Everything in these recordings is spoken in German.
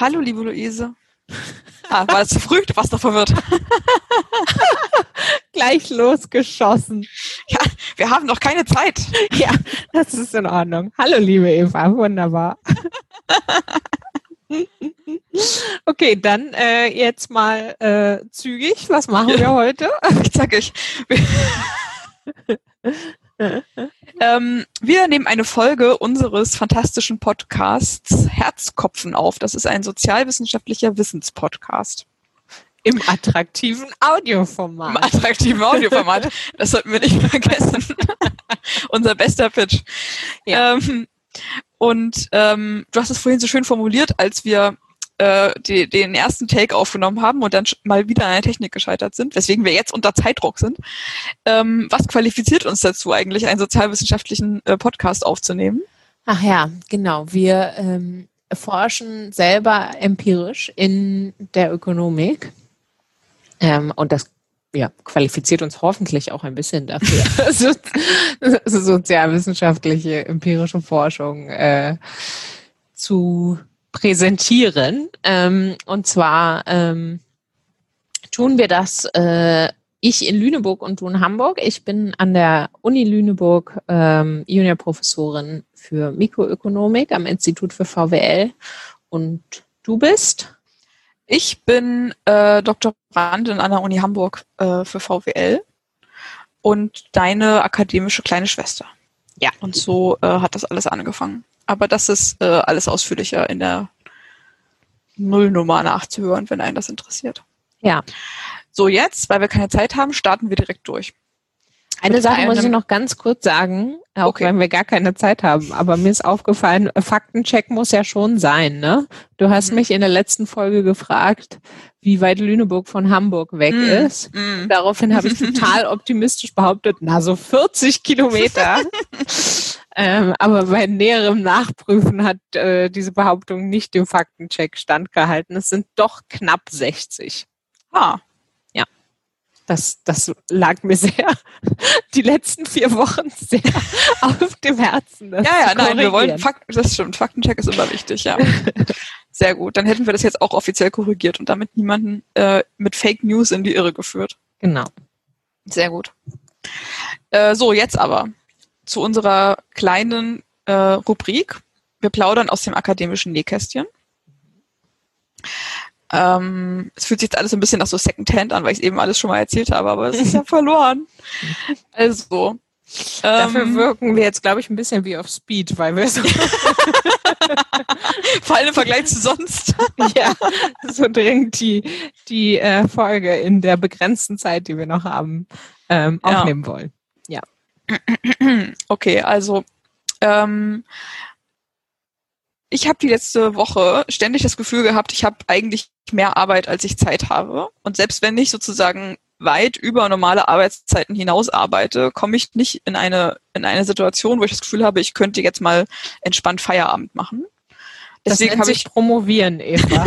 Hallo, liebe Luise. Ah, war das zu früh? Du warst noch verwirrt. Gleich losgeschossen. Ja, wir haben noch keine Zeit. Ja, das ist in Ordnung. Hallo, liebe Eva. Wunderbar. Okay, dann äh, jetzt mal äh, zügig. Was machen wir heute? Zackig. ähm, wir nehmen eine Folge unseres fantastischen Podcasts Herzkopfen auf. Das ist ein sozialwissenschaftlicher Wissenspodcast. Im attraktiven Audioformat. Im attraktiven Audioformat. Das sollten wir nicht vergessen. Unser bester Pitch. Ja. Ähm, und ähm, du hast es vorhin so schön formuliert, als wir äh, die, den ersten Take aufgenommen haben und dann mal wieder an der Technik gescheitert sind, weswegen wir jetzt unter Zeitdruck sind. Ähm, was qualifiziert uns dazu eigentlich, einen sozialwissenschaftlichen äh, Podcast aufzunehmen? Ach ja, genau. Wir ähm, forschen selber empirisch in der Ökonomik. Ähm, und das ja, qualifiziert uns hoffentlich auch ein bisschen dafür, so, sozialwissenschaftliche empirische Forschung äh, zu präsentieren. Ähm, und zwar ähm, tun wir das äh, ich in Lüneburg und du in Hamburg. Ich bin an der Uni Lüneburg ähm, Juniorprofessorin für Mikroökonomik am Institut für VWL. Und du bist? Ich bin äh, Doktorandin an der Uni Hamburg äh, für VWL und deine akademische kleine Schwester. Ja. Und so äh, hat das alles angefangen. Aber das ist äh, alles ausführlicher in der Nullnummer nachzuhören, wenn einen das interessiert. Ja. So, jetzt, weil wir keine Zeit haben, starten wir direkt durch. Eine Sache muss ich noch ganz kurz sagen, auch okay. wenn wir gar keine Zeit haben. Aber mir ist aufgefallen, Faktencheck muss ja schon sein, ne? Du hast mhm. mich in der letzten Folge gefragt, wie weit Lüneburg von Hamburg weg mhm. ist. Mhm. Daraufhin habe ich total optimistisch behauptet, na so 40 Kilometer. ähm, aber bei näherem Nachprüfen hat äh, diese Behauptung nicht dem Faktencheck standgehalten. Es sind doch knapp 60. Ah, das, das lag mir sehr, die letzten vier Wochen sehr auf dem Herzen. Ja, ja, nein, wir wollen, Fakt, das stimmt, Faktencheck ist immer wichtig, ja. Sehr gut, dann hätten wir das jetzt auch offiziell korrigiert und damit niemanden äh, mit Fake News in die Irre geführt. Genau. Sehr gut. Äh, so, jetzt aber zu unserer kleinen äh, Rubrik. Wir plaudern aus dem akademischen Nähkästchen. Ähm, es fühlt sich jetzt alles ein bisschen nach so Secondhand an, weil ich eben alles schon mal erzählt habe, aber es ist ja verloren. Also. Dafür ähm, wirken wir jetzt, glaube ich, ein bisschen wie auf Speed, weil wir so. Vor allem im Vergleich zu sonst. ja, so dringend die, die äh, Folge in der begrenzten Zeit, die wir noch haben, ähm, aufnehmen ja. wollen. Okay, also ähm, ich habe die letzte Woche ständig das Gefühl gehabt, ich habe eigentlich mehr Arbeit, als ich Zeit habe. Und selbst wenn ich sozusagen weit über normale Arbeitszeiten hinaus arbeite, komme ich nicht in eine, in eine Situation, wo ich das Gefühl habe, ich könnte jetzt mal entspannt Feierabend machen. Deswegen habe ich promovieren, Eva.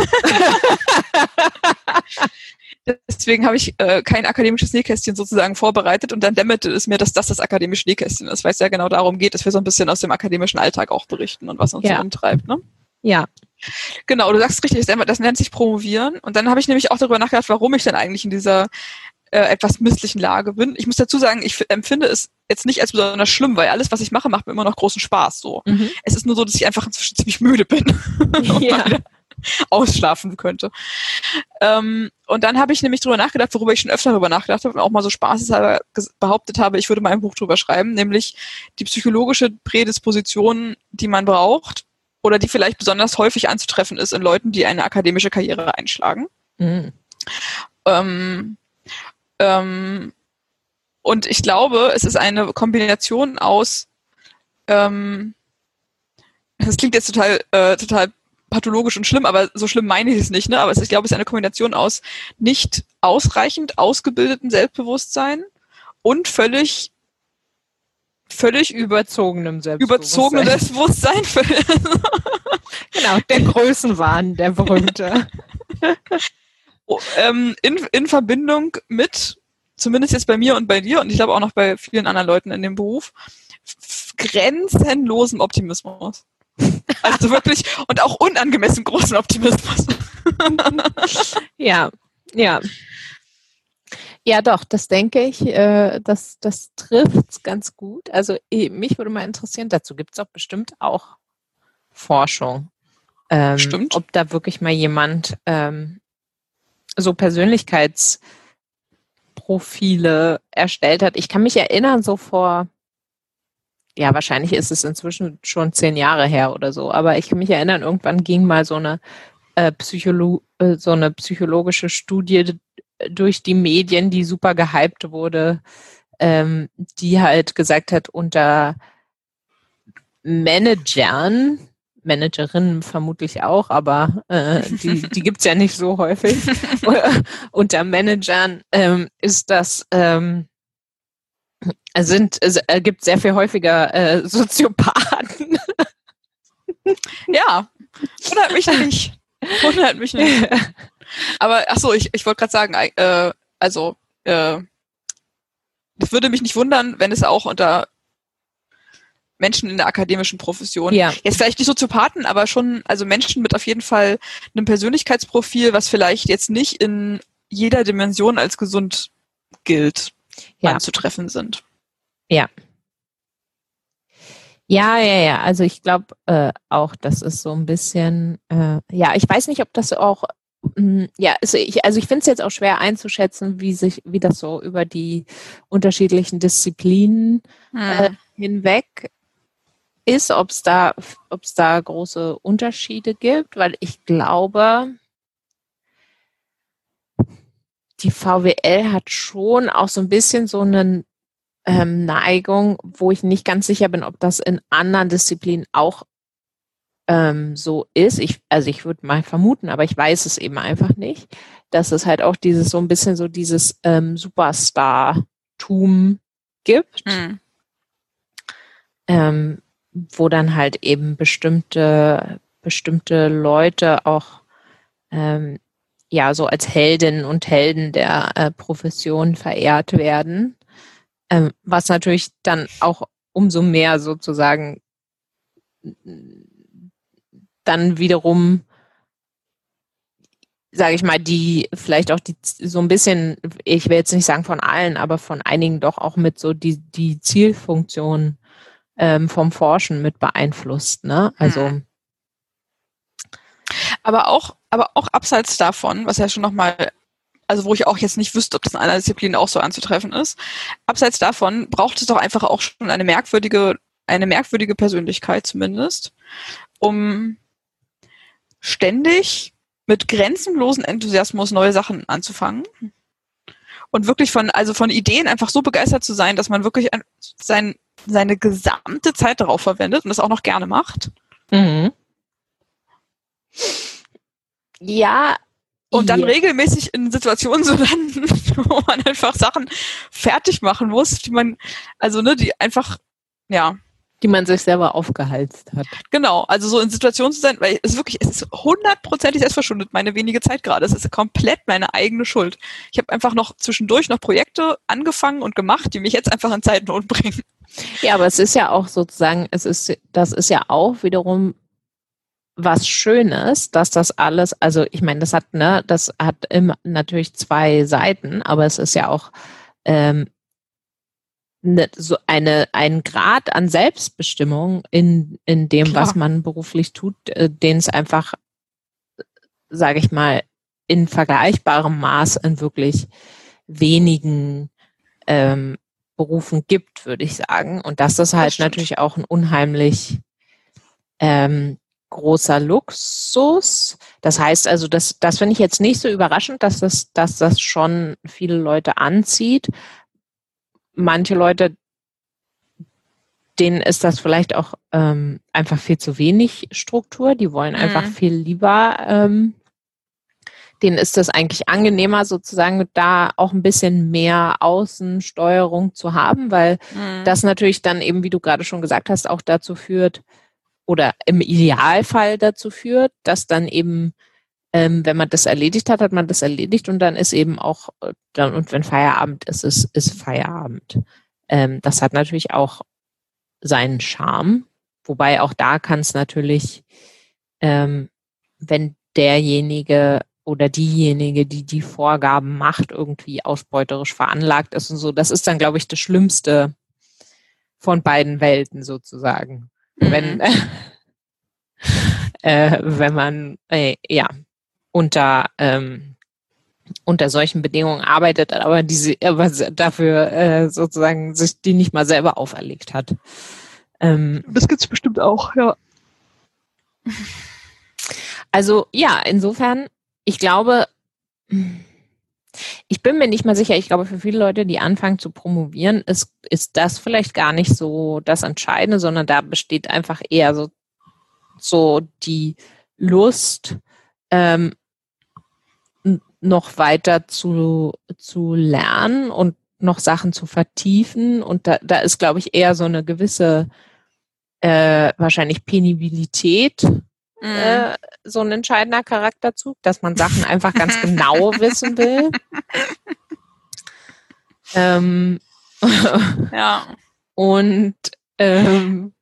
Deswegen habe ich äh, kein akademisches Nähkästchen sozusagen vorbereitet und dann dämmerte es mir, dass das das akademische Nähkästchen ist, weil es ja genau darum geht, dass wir so ein bisschen aus dem akademischen Alltag auch berichten und was uns ja. so umtreibt. Ne? Ja. Genau, du sagst richtig, das nennt sich Promovieren. Und dann habe ich nämlich auch darüber nachgedacht, warum ich denn eigentlich in dieser äh, etwas misslichen Lage bin. Ich muss dazu sagen, ich empfinde es jetzt nicht als besonders schlimm, weil alles, was ich mache, macht mir immer noch großen Spaß. So, mhm. es ist nur so, dass ich einfach inzwischen ziemlich müde bin. Ja. ausschlafen könnte. Ähm, und dann habe ich nämlich drüber nachgedacht, worüber ich schon öfter darüber nachgedacht habe und auch mal so spaßeshalber behauptet habe, ich würde mal ein Buch drüber schreiben, nämlich die psychologische Prädisposition, die man braucht oder die vielleicht besonders häufig anzutreffen ist in Leuten, die eine akademische Karriere einschlagen. Mhm. Ähm, ähm, und ich glaube, es ist eine Kombination aus, ähm, das klingt jetzt total, äh, total pathologisch und schlimm, aber so schlimm meine ich es nicht. Ne? Aber es, ich glaube, es ist eine Kombination aus nicht ausreichend ausgebildeten Selbstbewusstsein und völlig völlig überzogenem Selbstbewusstsein. Überzogenem Selbstbewusstsein. genau, der Größenwahn, der berühmte. oh, ähm, in, in Verbindung mit, zumindest jetzt bei mir und bei dir und ich glaube auch noch bei vielen anderen Leuten in dem Beruf, grenzenlosem Optimismus. Also wirklich und auch unangemessen großen Optimismus. ja, ja. Ja, doch, das denke ich, äh, das, das trifft ganz gut. Also mich würde mal interessieren, dazu gibt es auch bestimmt auch Forschung. Ähm, Stimmt. Ob da wirklich mal jemand ähm, so Persönlichkeitsprofile erstellt hat. Ich kann mich erinnern, so vor, ja, wahrscheinlich ist es inzwischen schon zehn Jahre her oder so, aber ich kann mich erinnern, irgendwann ging mal so eine äh, Psycholo äh, so eine psychologische Studie durch die Medien, die super gehypt wurde, ähm, die halt gesagt hat, unter Managern, Managerinnen vermutlich auch, aber äh, die, die gibt ja nicht so häufig. unter Managern ähm, ist das ähm, sind es gibt sehr viel häufiger äh, Soziopathen. ja, wundert mich nicht. Wundert mich nicht. Aber ach so, ich, ich wollte gerade sagen, äh, also äh, das würde mich nicht wundern, wenn es auch unter Menschen in der akademischen Profession, ja. jetzt vielleicht nicht Soziopathen, aber schon, also Menschen mit auf jeden Fall einem Persönlichkeitsprofil, was vielleicht jetzt nicht in jeder Dimension als gesund gilt, ja. anzutreffen sind. Ja. Ja, ja, ja. Also ich glaube äh, auch, das ist so ein bisschen, äh, ja, ich weiß nicht, ob das auch Mm, ja, also ich, also ich finde es jetzt auch schwer einzuschätzen, wie sich, wie das so über die unterschiedlichen Disziplinen hm. äh, hinweg ist, ob es da, ob es da große Unterschiede gibt, weil ich glaube, die VWL hat schon auch so ein bisschen so eine ähm, Neigung, wo ich nicht ganz sicher bin, ob das in anderen Disziplinen auch ähm, so ist. Ich, also ich würde mal vermuten, aber ich weiß es eben einfach nicht, dass es halt auch dieses so ein bisschen so dieses ähm, Superstar-Tum gibt. Mhm. Ähm, wo dann halt eben bestimmte, bestimmte Leute auch ähm, ja so als Heldinnen und Helden der äh, Profession verehrt werden. Ähm, was natürlich dann auch umso mehr sozusagen dann wiederum sage ich mal, die vielleicht auch die so ein bisschen, ich will jetzt nicht sagen von allen, aber von einigen doch auch mit so die, die Zielfunktion ähm, vom Forschen mit beeinflusst. Ne? Also hm. Aber auch, aber auch abseits davon, was ja schon nochmal, also wo ich auch jetzt nicht wüsste, ob das in einer Disziplin auch so anzutreffen ist, abseits davon braucht es doch einfach auch schon eine merkwürdige, eine merkwürdige Persönlichkeit zumindest, um ständig mit grenzenlosen Enthusiasmus neue Sachen anzufangen und wirklich von, also von Ideen einfach so begeistert zu sein, dass man wirklich sein, seine gesamte Zeit darauf verwendet und das auch noch gerne macht. Mhm. Ja. Und dann yeah. regelmäßig in Situationen zu landen, wo man einfach Sachen fertig machen muss, die man, also ne, die einfach, ja, die man sich selber aufgeheizt hat. Genau, also so in Situationen zu sein, weil es wirklich, es ist hundertprozentig selbst verschuldet, meine wenige Zeit gerade. Es ist komplett meine eigene Schuld. Ich habe einfach noch zwischendurch noch Projekte angefangen und gemacht, die mich jetzt einfach in Zeitnot bringen. Ja, aber es ist ja auch sozusagen, es ist, das ist ja auch wiederum was Schönes, dass das alles, also ich meine, das hat, ne, das hat immer natürlich zwei Seiten, aber es ist ja auch ähm, ne, so eine, einen Grad an Selbstbestimmung in, in dem, Klar. was man beruflich tut, äh, den es einfach, sage ich mal, in vergleichbarem Maß in wirklich wenigen ähm, Berufen gibt, würde ich sagen. Und das ist halt das natürlich auch ein unheimlich ähm, großer Luxus. Das heißt also, das, das finde ich jetzt nicht so überraschend, dass das, dass das schon viele Leute anzieht manche Leute, denen ist das vielleicht auch ähm, einfach viel zu wenig Struktur. Die wollen einfach mhm. viel lieber, ähm, denen ist das eigentlich angenehmer, sozusagen da auch ein bisschen mehr Außensteuerung zu haben, weil mhm. das natürlich dann eben, wie du gerade schon gesagt hast, auch dazu führt, oder im Idealfall dazu führt, dass dann eben ähm, wenn man das erledigt hat, hat man das erledigt und dann ist eben auch, äh, dann, und wenn Feierabend ist, ist, ist Feierabend. Ähm, das hat natürlich auch seinen Charme. wobei auch da kann es natürlich, ähm, wenn derjenige oder diejenige, die die Vorgaben macht, irgendwie ausbeuterisch veranlagt ist und so, das ist dann, glaube ich, das Schlimmste von beiden Welten sozusagen. Mhm. Wenn, äh, wenn man, äh, ja, unter, ähm, unter solchen Bedingungen arbeitet, aber diese, aber dafür äh, sozusagen sich die nicht mal selber auferlegt hat. Ähm, das gibt's bestimmt auch, ja. Also ja, insofern, ich glaube, ich bin mir nicht mal sicher, ich glaube, für viele Leute, die anfangen zu promovieren, ist, ist das vielleicht gar nicht so das Entscheidende, sondern da besteht einfach eher so, so die Lust, ähm, noch weiter zu, zu lernen und noch Sachen zu vertiefen. Und da, da ist, glaube ich, eher so eine gewisse äh, wahrscheinlich Penibilität mhm. äh, so ein entscheidender Charakterzug, dass man Sachen einfach ganz genau wissen will. Ähm, ja. Und ähm,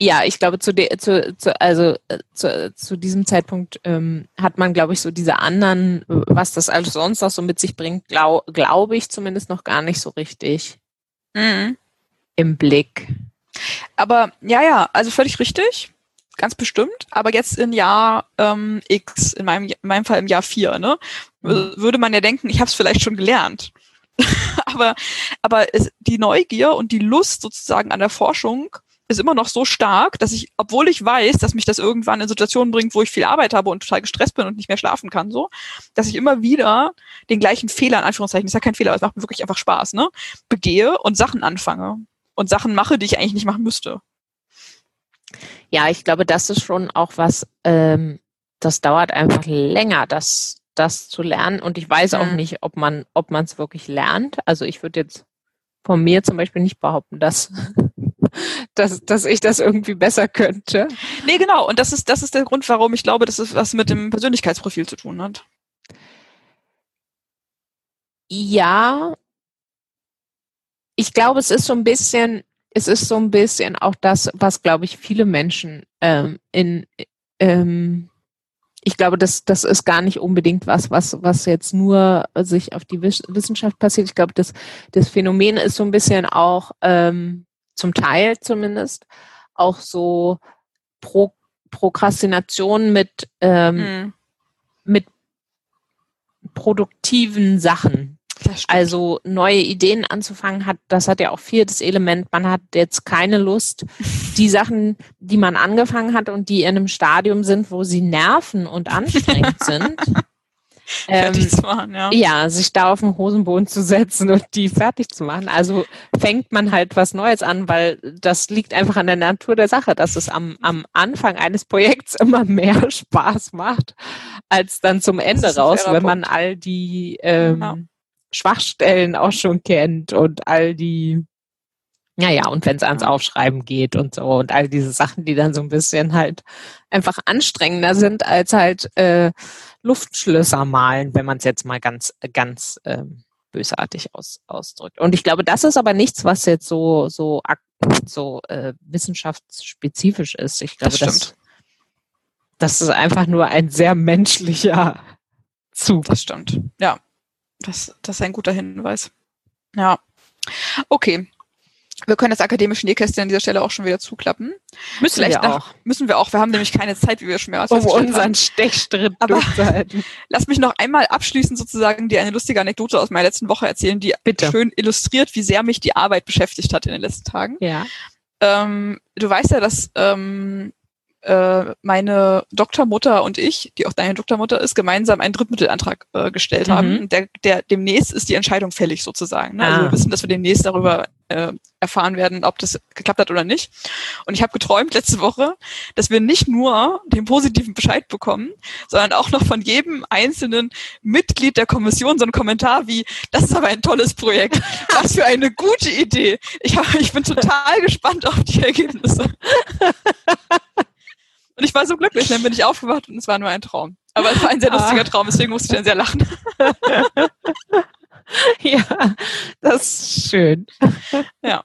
ja, ich glaube, zu, de, zu, zu also äh, zu, zu diesem Zeitpunkt ähm, hat man, glaube ich, so diese anderen, was das alles sonst noch so mit sich bringt, glaube glaub ich zumindest noch gar nicht so richtig mhm. im Blick. Aber ja, ja, also völlig richtig, ganz bestimmt. Aber jetzt in Jahr ähm, X, in meinem, in meinem Fall im Jahr 4, ne, mhm. würde man ja denken, ich habe es vielleicht schon gelernt. aber aber es, die Neugier und die Lust sozusagen an der Forschung ist immer noch so stark, dass ich, obwohl ich weiß, dass mich das irgendwann in Situationen bringt, wo ich viel Arbeit habe und total gestresst bin und nicht mehr schlafen kann, so, dass ich immer wieder den gleichen Fehler, in Anführungszeichen, ist ja kein Fehler, aber es macht mir wirklich einfach Spaß, ne, begehe und Sachen anfange und Sachen mache, die ich eigentlich nicht machen müsste. Ja, ich glaube, das ist schon auch was, ähm, das dauert einfach länger, das, das zu lernen. Und ich weiß auch mhm. nicht, ob man, ob man es wirklich lernt. Also ich würde jetzt von mir zum Beispiel nicht behaupten, dass dass, dass ich das irgendwie besser könnte. Nee, genau. Und das ist, das ist der Grund, warum ich glaube, dass es was mit dem Persönlichkeitsprofil zu tun hat. Ja. Ich glaube, es ist so ein bisschen, es ist so ein bisschen auch das, was, glaube ich, viele Menschen ähm, in, ähm, ich glaube, das, das ist gar nicht unbedingt was, was, was jetzt nur sich auf die Wissenschaft passiert. Ich glaube, das, das Phänomen ist so ein bisschen auch, ähm, zum Teil zumindest, auch so Pro Prokrastination mit, ähm, mhm. mit produktiven Sachen. Also neue Ideen anzufangen hat, das hat ja auch viel das Element, man hat jetzt keine Lust, die Sachen, die man angefangen hat und die in einem Stadium sind, wo sie nerven und anstrengend sind, fertig ähm, zu machen, ja. Ja, sich da auf den Hosenboden zu setzen und die fertig zu machen. Also fängt man halt was Neues an, weil das liegt einfach an der Natur der Sache, dass es am, am Anfang eines Projekts immer mehr Spaß macht, als dann zum Ende raus, wenn man all die ähm, ja. Schwachstellen auch schon kennt und all die ja, ja, und wenn es ans Aufschreiben geht und so und all diese Sachen, die dann so ein bisschen halt einfach anstrengender sind als halt äh, Luftschlösser malen, wenn man es jetzt mal ganz, ganz ähm, bösartig aus, ausdrückt. Und ich glaube, das ist aber nichts, was jetzt so, so, so äh, wissenschaftsspezifisch ist. Ich glaube, das, das, das ist einfach nur ein sehr menschlicher Zug. Das stimmt. Ja, das, das ist ein guter Hinweis. Ja. Okay, wir können das akademische Nähkästchen an dieser Stelle auch schon wieder zuklappen. Müssen Vielleicht wir auch. müssen wir auch. Wir haben nämlich keine Zeit, wie wir schon mehr Um unseren Stechstritt durchzuhalten. Lass mich noch einmal abschließend sozusagen dir eine lustige Anekdote aus meiner letzten Woche erzählen, die Bitte. schön illustriert, wie sehr mich die Arbeit beschäftigt hat in den letzten Tagen. Ja. Ähm, du weißt ja, dass ähm, äh, meine Doktormutter und ich, die auch deine Doktormutter ist, gemeinsam einen Drittmittelantrag äh, gestellt mhm. haben. Der, der demnächst ist die Entscheidung fällig sozusagen. Ne? Also ah. Also wir wissen, dass wir demnächst darüber äh, erfahren werden, ob das geklappt hat oder nicht. Und ich habe geträumt letzte Woche, dass wir nicht nur den positiven Bescheid bekommen, sondern auch noch von jedem einzelnen Mitglied der Kommission so einen Kommentar wie, das ist aber ein tolles Projekt, was für eine gute Idee. Ich, hab, ich bin total gespannt auf die Ergebnisse. Und ich war so glücklich, dann bin ich aufgewacht und es war nur ein Traum. Aber es war ein sehr lustiger ah. Traum, deswegen musste ich dann sehr lachen. ja, das ist schön. Ja.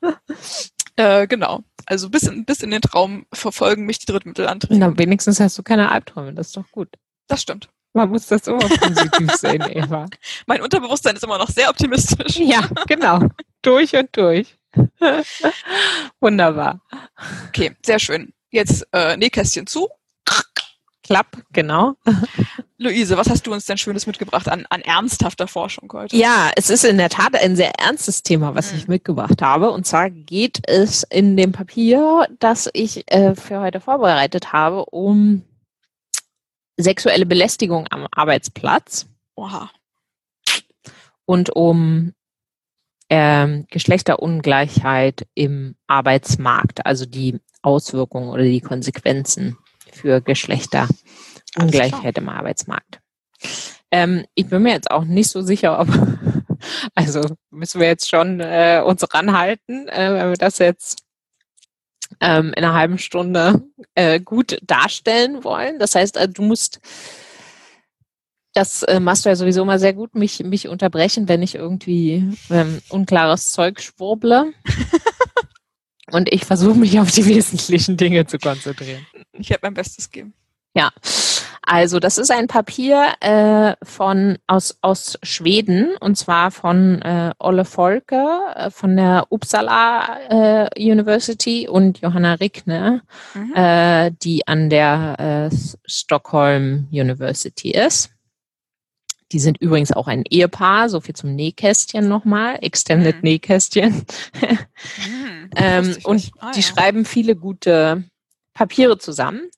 Äh, genau. Also bis in, bis in den Traum verfolgen mich die Drittmittelanträge. Na, wenigstens hast du keine Albträume, das ist doch gut. Das stimmt. Man muss das immer positiv sehen, Eva. Mein Unterbewusstsein ist immer noch sehr optimistisch. Ja, genau. durch und durch. Wunderbar. Okay, sehr schön. Jetzt äh, Nähkästchen zu. Klapp, genau. Luise, was hast du uns denn Schönes mitgebracht an, an ernsthafter Forschung heute? Ja, es ist in der Tat ein sehr ernstes Thema, was mhm. ich mitgebracht habe. Und zwar geht es in dem Papier, das ich äh, für heute vorbereitet habe, um sexuelle Belästigung am Arbeitsplatz. Oha. Und um ähm, Geschlechterungleichheit im Arbeitsmarkt, also die Auswirkungen oder die Konsequenzen für Geschlechterungleichheit im Arbeitsmarkt. Ähm, ich bin mir jetzt auch nicht so sicher, ob, also müssen wir jetzt schon äh, uns ranhalten, äh, wenn wir das jetzt ähm, in einer halben Stunde äh, gut darstellen wollen. Das heißt, äh, du musst das äh, machst du ja sowieso mal sehr gut, mich, mich unterbrechen, wenn ich irgendwie ähm, unklares Zeug schwurble. Und ich versuche mich auf die wesentlichen Dinge zu konzentrieren. Ich werde mein Bestes geben. Ja, also das ist ein Papier äh, von aus aus Schweden und zwar von äh, Olle Volke äh, von der Uppsala äh, University und Johanna Rickne, mhm. äh, die an der äh, Stockholm University ist. Die sind übrigens auch ein Ehepaar, so viel zum Nähkästchen nochmal, Extended mhm. Nähkästchen. mhm, ähm, und ah, die ja. schreiben viele gute Papiere zusammen.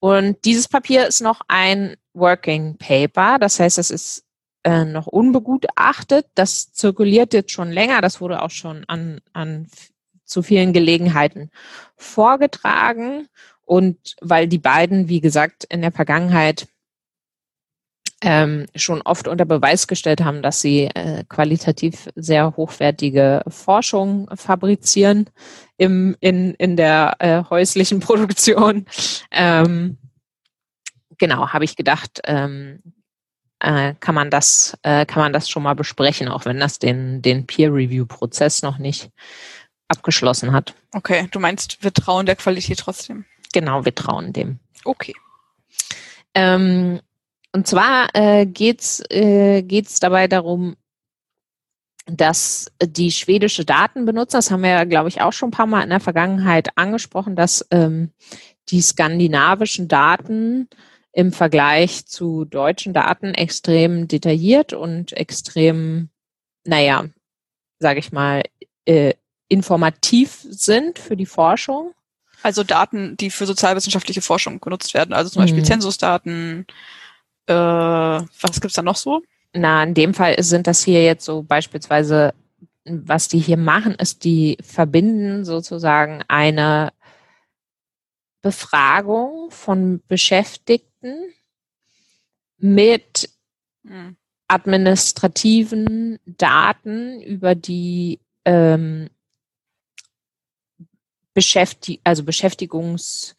Und dieses Papier ist noch ein Working Paper, das heißt, es ist äh, noch unbegutachtet. Das zirkuliert jetzt schon länger, das wurde auch schon an, an zu vielen Gelegenheiten vorgetragen. Und weil die beiden, wie gesagt, in der Vergangenheit ähm, schon oft unter Beweis gestellt haben, dass sie äh, qualitativ sehr hochwertige Forschung fabrizieren im, in, in der äh, häuslichen Produktion. Ähm, genau, habe ich gedacht, ähm, äh, kann man das äh, kann man das schon mal besprechen, auch wenn das den den Peer Review Prozess noch nicht abgeschlossen hat. Okay, du meinst, wir trauen der Qualität trotzdem? Genau, wir trauen dem. Okay. Ähm, und zwar äh, geht's äh, geht's dabei darum, dass die schwedische Daten benutzen, das haben wir ja, glaube ich, auch schon ein paar Mal in der Vergangenheit angesprochen, dass ähm, die skandinavischen Daten im Vergleich zu deutschen Daten extrem detailliert und extrem, naja, sage ich mal, äh, informativ sind für die Forschung. Also Daten, die für sozialwissenschaftliche Forschung genutzt werden, also zum Beispiel mhm. Zensusdaten, äh, was gibt's da noch so? Na, in dem Fall sind das hier jetzt so beispielsweise, was die hier machen, ist, die verbinden sozusagen eine Befragung von Beschäftigten mit hm. administrativen Daten über die ähm, Beschäftig also Beschäftigungs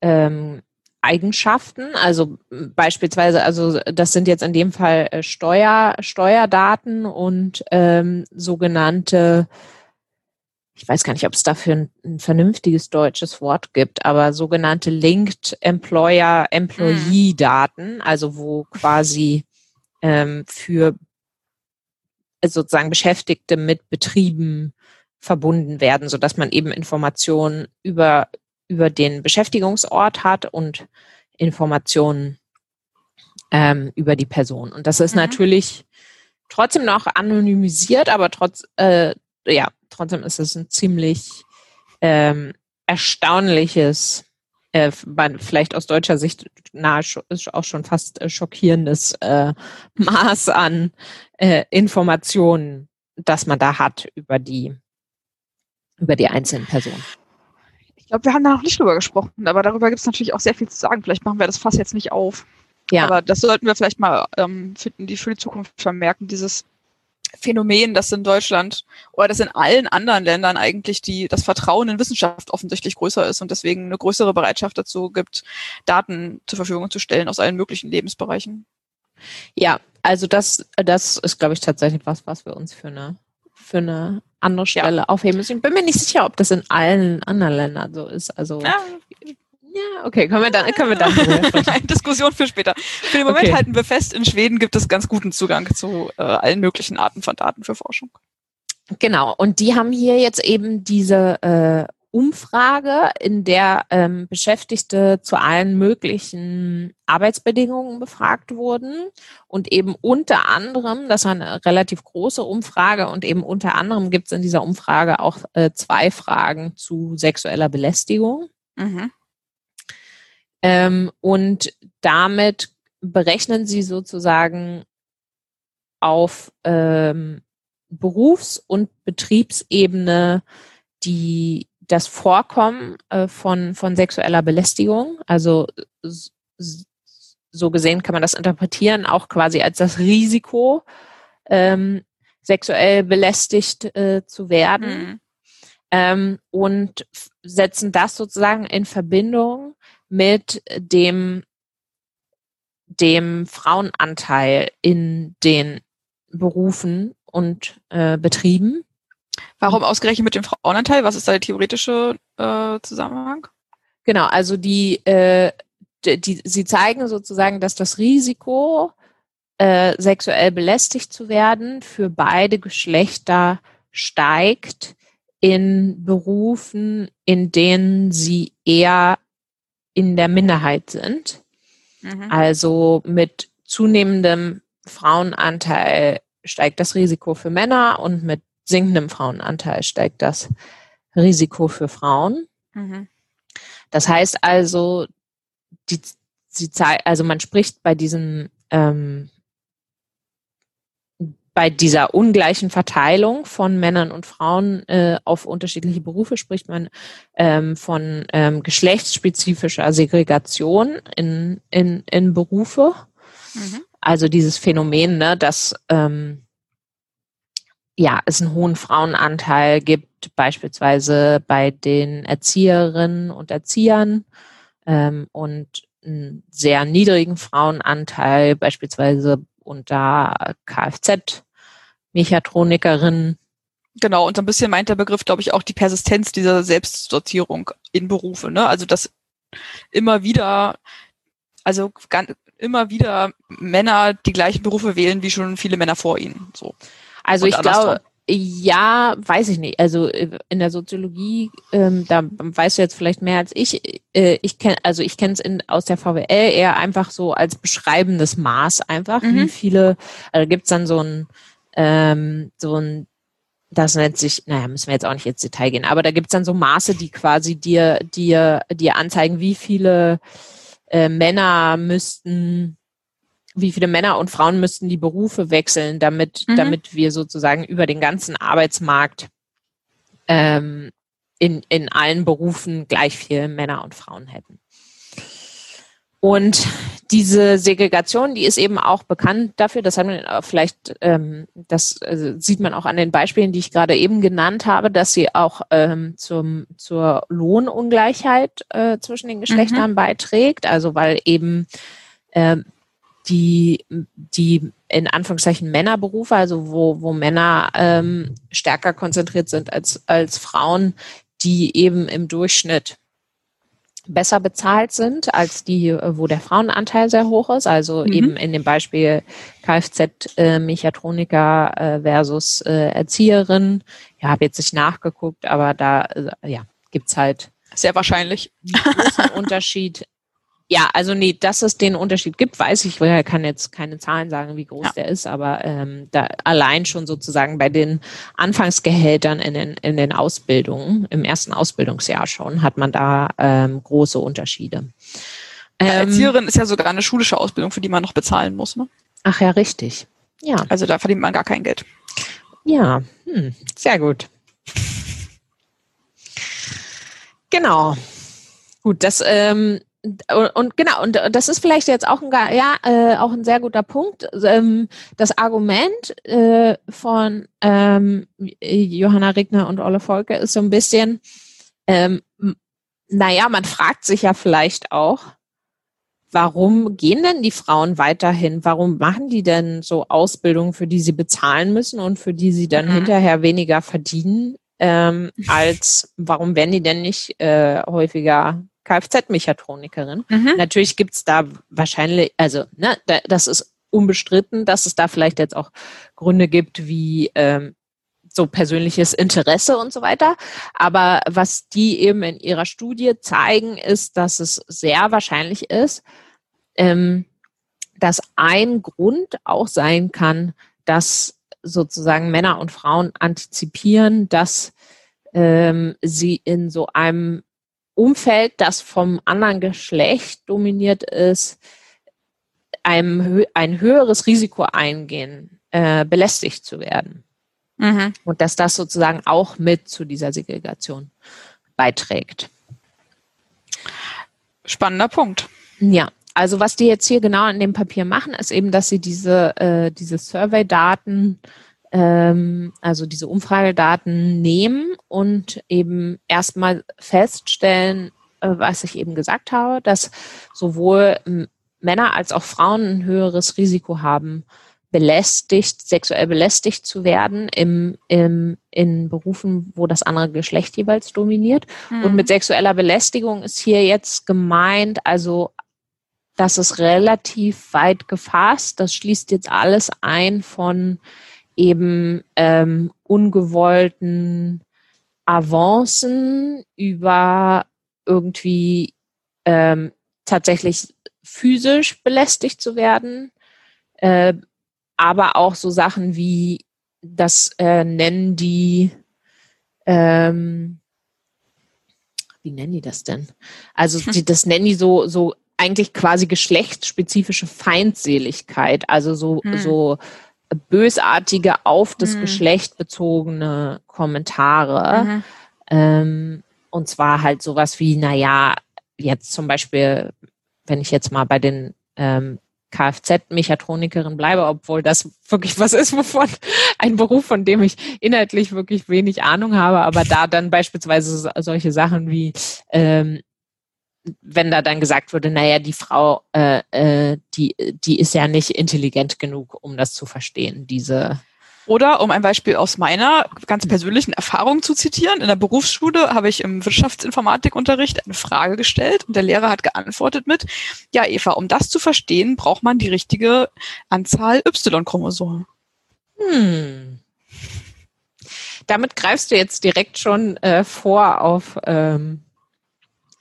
ähm, Eigenschaften, also beispielsweise, also das sind jetzt in dem Fall äh, Steuer, Steuerdaten und ähm, sogenannte, ich weiß gar nicht, ob es dafür ein, ein, vernünftiges deutsches Wort gibt, aber sogenannte Linked Employer Employee Daten, also wo quasi ähm, für sozusagen Beschäftigte mit Betrieben verbunden werden, so dass man eben Informationen über über den Beschäftigungsort hat und Informationen ähm, über die Person. Und das ist mhm. natürlich trotzdem noch anonymisiert, aber trotz, äh, ja, trotzdem ist es ein ziemlich ähm, erstaunliches, äh, vielleicht aus deutscher Sicht nahe ist auch schon fast äh, schockierendes äh, Maß an äh, Informationen, das man da hat über die über die einzelnen Personen. Ich glaube, wir haben da noch nicht drüber gesprochen, aber darüber gibt es natürlich auch sehr viel zu sagen. Vielleicht machen wir das Fass jetzt nicht auf. Ja. Aber das sollten wir vielleicht mal ähm, für, die, für die Zukunft vermerken, dieses Phänomen, dass in Deutschland oder dass in allen anderen Ländern eigentlich die, das Vertrauen in Wissenschaft offensichtlich größer ist und deswegen eine größere Bereitschaft dazu gibt, Daten zur Verfügung zu stellen aus allen möglichen Lebensbereichen. Ja, also das, das ist, glaube ich, tatsächlich was, was wir uns für eine für eine andere Stelle ja. aufheben müssen. Ich bin mir nicht sicher, ob das in allen anderen Ländern so ist. Also ja. Ja, okay, können wir dann, können wir dann. Diskussion für später. Für den Moment okay. halten wir fest, in Schweden gibt es ganz guten Zugang zu äh, allen möglichen Arten von Daten für Forschung. Genau, und die haben hier jetzt eben diese äh, Umfrage, in der ähm, Beschäftigte zu allen möglichen Arbeitsbedingungen befragt wurden und eben unter anderem, das war eine relativ große Umfrage und eben unter anderem gibt es in dieser Umfrage auch äh, zwei Fragen zu sexueller Belästigung. Mhm. Ähm, und damit berechnen sie sozusagen auf ähm, Berufs- und Betriebsebene die das Vorkommen äh, von, von sexueller Belästigung, also so gesehen kann man das interpretieren, auch quasi als das Risiko, ähm, sexuell belästigt äh, zu werden. Mhm. Ähm, und setzen das sozusagen in Verbindung mit dem, dem Frauenanteil in den Berufen und äh, Betrieben. Warum ausgerechnet mit dem Frauenanteil? Was ist da der theoretische äh, Zusammenhang? Genau, also die, äh, die, die, sie zeigen sozusagen, dass das Risiko, äh, sexuell belästigt zu werden, für beide Geschlechter steigt in Berufen, in denen sie eher in der Minderheit sind. Mhm. Also mit zunehmendem Frauenanteil steigt das Risiko für Männer und mit sinkendem Frauenanteil steigt das Risiko für Frauen. Mhm. Das heißt also, die, sie also man spricht bei diesem ähm, bei dieser ungleichen Verteilung von Männern und Frauen äh, auf unterschiedliche Berufe spricht man ähm, von ähm, geschlechtsspezifischer Segregation in, in, in Berufe. Mhm. Also dieses Phänomen, ne, dass ähm, ja, es einen hohen Frauenanteil gibt, beispielsweise bei den Erzieherinnen und Erziehern ähm, und einen sehr niedrigen Frauenanteil, beispielsweise unter Kfz-Mechatronikerinnen. Genau, und so ein bisschen meint der Begriff, glaube ich, auch die Persistenz dieser Selbstsortierung in Berufe. Ne? Also dass immer wieder, also ganz, immer wieder Männer die gleichen Berufe wählen wie schon viele Männer vor ihnen. So. Also ich glaube, ja, weiß ich nicht. Also äh, in der Soziologie, ähm, da weißt du jetzt vielleicht mehr als ich. Äh, ich kenne, also ich kenne es aus der VWL eher einfach so als beschreibendes Maß einfach, mhm. wie viele. Also gibt's dann so ein ähm, so ein das nennt sich, naja, müssen wir jetzt auch nicht ins Detail gehen, aber da gibt's dann so Maße, die quasi dir, dir, dir anzeigen, wie viele äh, Männer müssten wie viele Männer und Frauen müssten die Berufe wechseln, damit, mhm. damit wir sozusagen über den ganzen Arbeitsmarkt ähm, in, in allen Berufen gleich viel Männer und Frauen hätten. Und diese Segregation, die ist eben auch bekannt dafür, das hat man vielleicht, ähm, das äh, sieht man auch an den Beispielen, die ich gerade eben genannt habe, dass sie auch ähm, zum, zur Lohnungleichheit äh, zwischen den Geschlechtern mhm. beiträgt. Also weil eben ähm, die, die in Anführungszeichen Männerberufe, also wo, wo Männer ähm, stärker konzentriert sind als, als Frauen, die eben im Durchschnitt besser bezahlt sind als die, wo der Frauenanteil sehr hoch ist. Also mhm. eben in dem Beispiel Kfz-Mechatroniker äh, äh, versus äh, Erzieherin. Ja, habe jetzt nicht nachgeguckt, aber da äh, ja, gibt's halt sehr wahrscheinlich einen großen Unterschied ja, also nee, dass es den Unterschied gibt, weiß ich. Ich kann jetzt keine Zahlen sagen, wie groß ja. der ist, aber ähm, da allein schon sozusagen bei den Anfangsgehältern in den, in den Ausbildungen, im ersten Ausbildungsjahr schon, hat man da ähm, große Unterschiede. Ähm, Erzieherin ist ja sogar eine schulische Ausbildung, für die man noch bezahlen muss. Ne? Ach ja, richtig. Ja. Also da verdient man gar kein Geld. Ja, hm, sehr gut. Genau. Gut, das ähm, und, und, genau, und das ist vielleicht jetzt auch ein, ja, äh, auch ein sehr guter Punkt. Ähm, das Argument äh, von ähm, Johanna Regner und Olle Volke ist so ein bisschen, ähm, naja, man fragt sich ja vielleicht auch, warum gehen denn die Frauen weiterhin? Warum machen die denn so Ausbildungen, für die sie bezahlen müssen und für die sie dann mhm. hinterher weniger verdienen? Ähm, als warum werden die denn nicht äh, häufiger Kfz-Mechatronikerin? Mhm. Natürlich gibt's da wahrscheinlich, also ne, da, das ist unbestritten, dass es da vielleicht jetzt auch Gründe gibt wie ähm, so persönliches Interesse und so weiter. Aber was die eben in ihrer Studie zeigen, ist, dass es sehr wahrscheinlich ist, ähm, dass ein Grund auch sein kann, dass sozusagen Männer und Frauen antizipieren, dass ähm, sie in so einem Umfeld, das vom anderen Geschlecht dominiert ist, einem, ein höheres Risiko eingehen, äh, belästigt zu werden. Mhm. Und dass das sozusagen auch mit zu dieser Segregation beiträgt. Spannender Punkt. Ja, also was die jetzt hier genau in dem Papier machen, ist eben, dass sie diese, äh, diese Survey-Daten, also diese Umfragedaten nehmen und eben erstmal feststellen, äh, was ich eben gesagt habe, dass sowohl Männer als auch Frauen ein höheres Risiko haben, belästigt, sexuell belästigt zu werden im, im, in Berufen, wo das andere Geschlecht jeweils dominiert. Mhm. Und mit sexueller Belästigung ist hier jetzt gemeint, also das ist relativ weit gefasst. Das schließt jetzt alles ein von eben ähm, ungewollten Avancen über irgendwie ähm, tatsächlich physisch belästigt zu werden, äh, aber auch so Sachen wie das äh, nennen die ähm, wie nennen die das denn? Also die, das nennen die so so eigentlich quasi geschlechtsspezifische Feindseligkeit, also so, hm. so bösartige auf das hm. Geschlecht bezogene Kommentare. Mhm. Ähm, und zwar halt sowas wie, naja, jetzt zum Beispiel, wenn ich jetzt mal bei den ähm, Kfz-Mechatronikerin bleibe, obwohl das wirklich was ist, wovon ein Beruf, von dem ich inhaltlich wirklich wenig Ahnung habe, aber da dann beispielsweise solche Sachen wie ähm, wenn da dann gesagt wurde, naja, die Frau, äh, äh, die, die ist ja nicht intelligent genug, um das zu verstehen, diese. Oder um ein Beispiel aus meiner ganz persönlichen Erfahrung zu zitieren, in der Berufsschule habe ich im Wirtschaftsinformatikunterricht eine Frage gestellt und der Lehrer hat geantwortet mit, ja Eva, um das zu verstehen, braucht man die richtige Anzahl Y-Chromosomen. Hm. Damit greifst du jetzt direkt schon äh, vor auf ähm,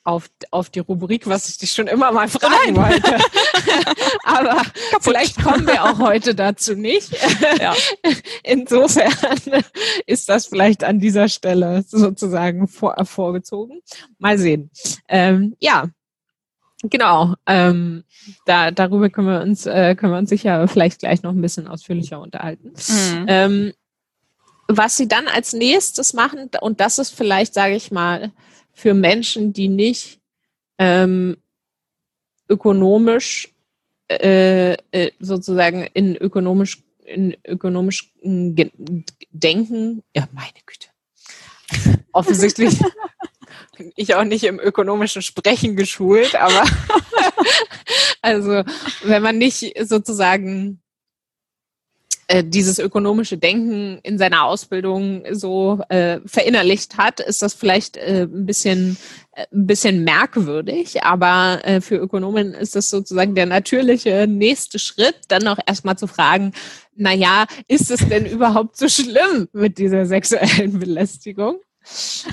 auf, auf die Rubrik, was ich dich schon immer mal fragen Nein. wollte. Aber Kaputt. vielleicht kommen wir auch heute dazu nicht. Ja. Insofern ist das vielleicht an dieser Stelle sozusagen vor, vorgezogen. Mal sehen. Ähm, ja, Genau, ähm, da, darüber können wir uns äh, können wir uns sicher vielleicht gleich noch ein bisschen ausführlicher unterhalten. Mhm. Ähm, was sie dann als nächstes machen, und das ist vielleicht, sage ich mal, für Menschen, die nicht ähm, ökonomisch äh, äh, sozusagen in ökonomisch in ökonomisch denken. Ja, meine Güte. Offensichtlich bin ich auch nicht im ökonomischen Sprechen geschult, aber also wenn man nicht sozusagen äh, dieses ökonomische Denken in seiner Ausbildung so äh, verinnerlicht hat, ist das vielleicht äh, ein bisschen äh, ein bisschen merkwürdig, aber äh, für Ökonomen ist das sozusagen der natürliche nächste Schritt, dann noch erstmal zu fragen, na ja, ist es denn überhaupt so schlimm mit dieser sexuellen Belästigung?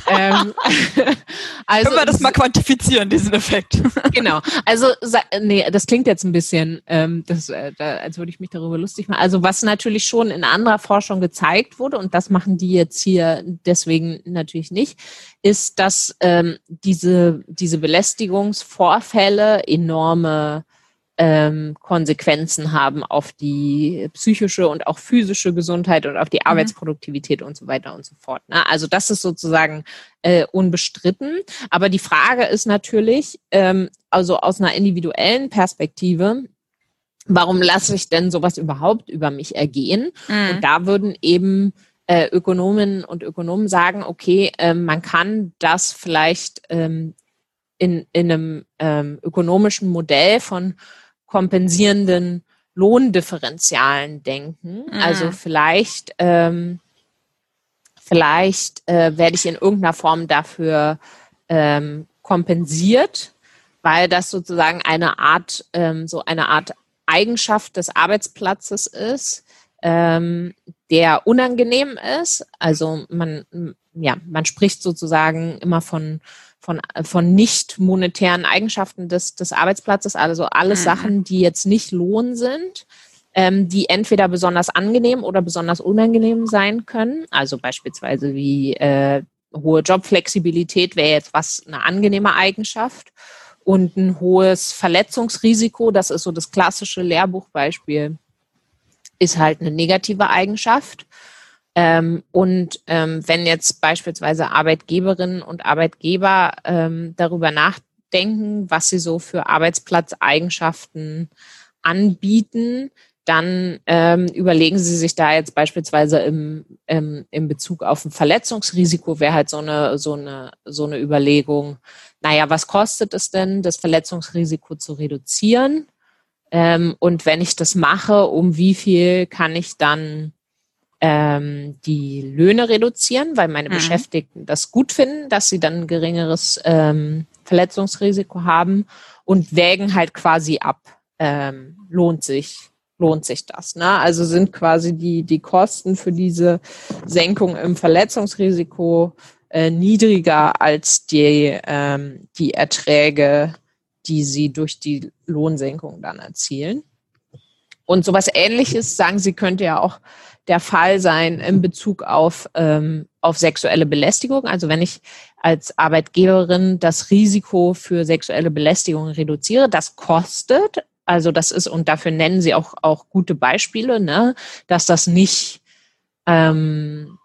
Ähm, also, Können wir das mal quantifizieren, diesen Effekt? genau. Also, nee, das klingt jetzt ein bisschen, ähm, das, äh, da, als würde ich mich darüber lustig machen. Also, was natürlich schon in anderer Forschung gezeigt wurde, und das machen die jetzt hier deswegen natürlich nicht, ist, dass ähm, diese, diese Belästigungsvorfälle enorme ähm, Konsequenzen haben auf die psychische und auch physische Gesundheit und auf die mhm. Arbeitsproduktivität und so weiter und so fort. Ne? Also das ist sozusagen äh, unbestritten. Aber die Frage ist natürlich, ähm, also aus einer individuellen Perspektive, warum lasse ich denn sowas überhaupt über mich ergehen? Mhm. Und da würden eben äh, Ökonomen und Ökonomen sagen, okay, äh, man kann das vielleicht ähm, in, in einem ähm, ökonomischen Modell von kompensierenden Lohndifferenzialen denken. Mhm. Also vielleicht, ähm, vielleicht äh, werde ich in irgendeiner Form dafür ähm, kompensiert, weil das sozusagen eine Art, ähm, so eine Art Eigenschaft des Arbeitsplatzes ist, ähm, der unangenehm ist. Also man, ja, man spricht sozusagen immer von von, von nicht monetären Eigenschaften des, des Arbeitsplatzes, also alles mhm. Sachen, die jetzt nicht Lohn sind, ähm, die entweder besonders angenehm oder besonders unangenehm sein können. Also beispielsweise wie äh, hohe Jobflexibilität wäre jetzt was eine angenehme Eigenschaft und ein hohes Verletzungsrisiko, das ist so das klassische Lehrbuchbeispiel, ist halt eine negative Eigenschaft. Ähm, und ähm, wenn jetzt beispielsweise Arbeitgeberinnen und Arbeitgeber ähm, darüber nachdenken, was sie so für Arbeitsplatzeigenschaften anbieten, dann ähm, überlegen Sie sich da jetzt beispielsweise im, im, im Bezug auf ein Verletzungsrisiko wäre halt so eine, so eine, so eine Überlegung, naja, was kostet es denn, das Verletzungsrisiko zu reduzieren? Ähm, und wenn ich das mache, um wie viel kann ich dann ähm, die Löhne reduzieren, weil meine mhm. Beschäftigten das gut finden, dass sie dann ein geringeres ähm, Verletzungsrisiko haben und wägen halt quasi ab, ähm, lohnt sich, lohnt sich das. Ne? Also sind quasi die, die Kosten für diese Senkung im Verletzungsrisiko äh, niedriger als die, ähm, die Erträge, die sie durch die Lohnsenkung dann erzielen. Und sowas ähnliches, sagen Sie, könnte ja auch der Fall sein in Bezug auf, ähm, auf sexuelle Belästigung. Also wenn ich als Arbeitgeberin das Risiko für sexuelle Belästigung reduziere, das kostet. Also das ist, und dafür nennen sie auch, auch gute Beispiele, ne, dass das nicht, ähm,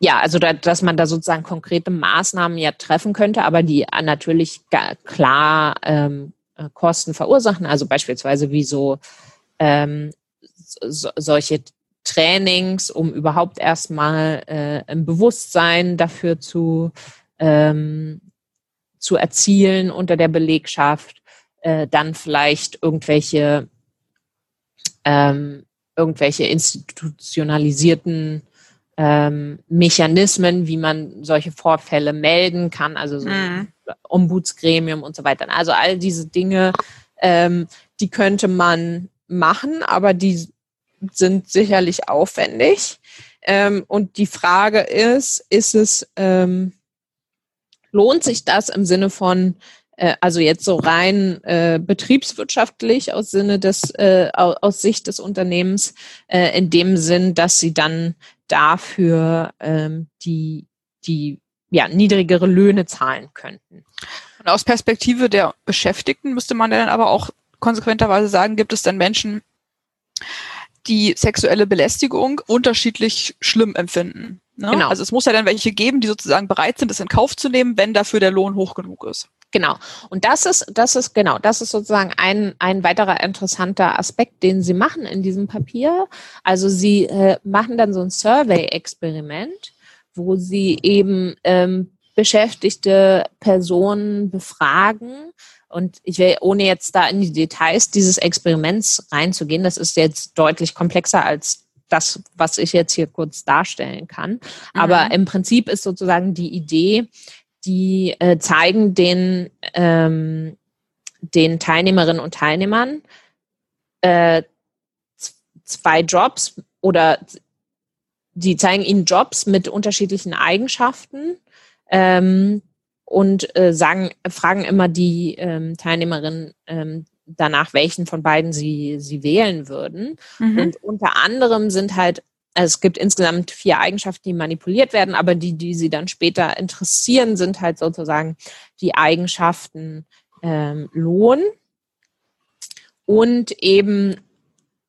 ja, also da, dass man da sozusagen konkrete Maßnahmen ja treffen könnte, aber die natürlich klar ähm, Kosten verursachen. Also beispielsweise wie so ähm, so, solche Trainings, um überhaupt erstmal äh, ein Bewusstsein dafür zu, ähm, zu erzielen unter der Belegschaft, äh, dann vielleicht irgendwelche, ähm, irgendwelche institutionalisierten ähm, Mechanismen, wie man solche Vorfälle melden kann, also so mhm. Ombudsgremium und so weiter. Also all diese Dinge, ähm, die könnte man machen, aber die sind sicherlich aufwendig. Ähm, und die Frage ist, ist es, ähm, lohnt sich das im Sinne von, äh, also jetzt so rein äh, betriebswirtschaftlich aus Sinne des, äh, aus Sicht des Unternehmens, äh, in dem Sinn, dass sie dann dafür ähm, die, die ja, niedrigere Löhne zahlen könnten. Und aus Perspektive der Beschäftigten müsste man dann aber auch konsequenterweise sagen, gibt es dann Menschen, die sexuelle Belästigung unterschiedlich schlimm empfinden. Ne? Genau. Also es muss ja dann welche geben, die sozusagen bereit sind, es in Kauf zu nehmen, wenn dafür der Lohn hoch genug ist. Genau. Und das ist, das ist, genau, das ist sozusagen ein, ein weiterer interessanter Aspekt, den Sie machen in diesem Papier. Also Sie äh, machen dann so ein Survey-Experiment, wo Sie eben ähm, beschäftigte Personen befragen, und ich will, ohne jetzt da in die Details dieses Experiments reinzugehen, das ist jetzt deutlich komplexer als das, was ich jetzt hier kurz darstellen kann. Mhm. Aber im Prinzip ist sozusagen die Idee, die äh, zeigen den, ähm, den Teilnehmerinnen und Teilnehmern äh, zwei Jobs oder die zeigen ihnen Jobs mit unterschiedlichen Eigenschaften. Ähm, und äh, sagen, fragen immer die ähm, Teilnehmerinnen ähm, danach, welchen von beiden sie, sie wählen würden. Mhm. Und unter anderem sind halt, also es gibt insgesamt vier Eigenschaften, die manipuliert werden, aber die, die sie dann später interessieren, sind halt sozusagen die Eigenschaften ähm, Lohn und eben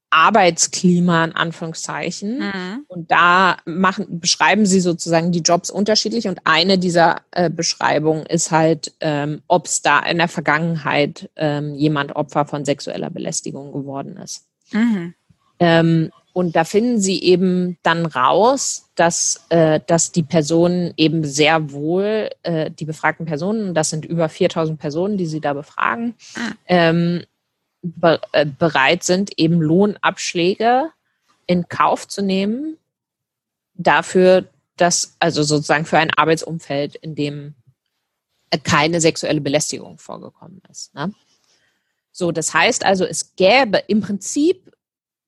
Arbeitsklima in Anführungszeichen. Mhm. Und da machen, beschreiben sie sozusagen die Jobs unterschiedlich. Und eine dieser äh, Beschreibungen ist halt, ähm, ob es da in der Vergangenheit ähm, jemand Opfer von sexueller Belästigung geworden ist. Mhm. Ähm, und da finden sie eben dann raus, dass, äh, dass die Personen eben sehr wohl, äh, die befragten Personen, das sind über 4000 Personen, die sie da befragen, ah. Äh, bereit sind, eben Lohnabschläge in Kauf zu nehmen, dafür, dass, also sozusagen für ein Arbeitsumfeld, in dem keine sexuelle Belästigung vorgekommen ist. Ne? So, das heißt also, es gäbe im Prinzip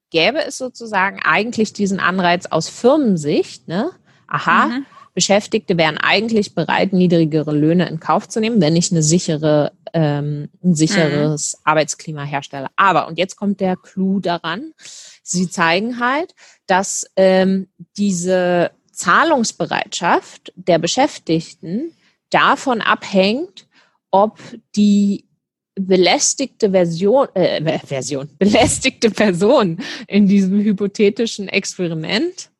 gäbe es sozusagen eigentlich diesen Anreiz aus Firmensicht, ne? Aha, mhm. Beschäftigte wären eigentlich bereit, niedrigere Löhne in Kauf zu nehmen, wenn ich eine sichere, ähm, ein sicheres mhm. Arbeitsklima herstelle. Aber, und jetzt kommt der Clou daran, sie zeigen halt, dass ähm, diese Zahlungsbereitschaft der Beschäftigten davon abhängt, ob die belästigte Version, äh, Version, belästigte Person in diesem hypothetischen Experiment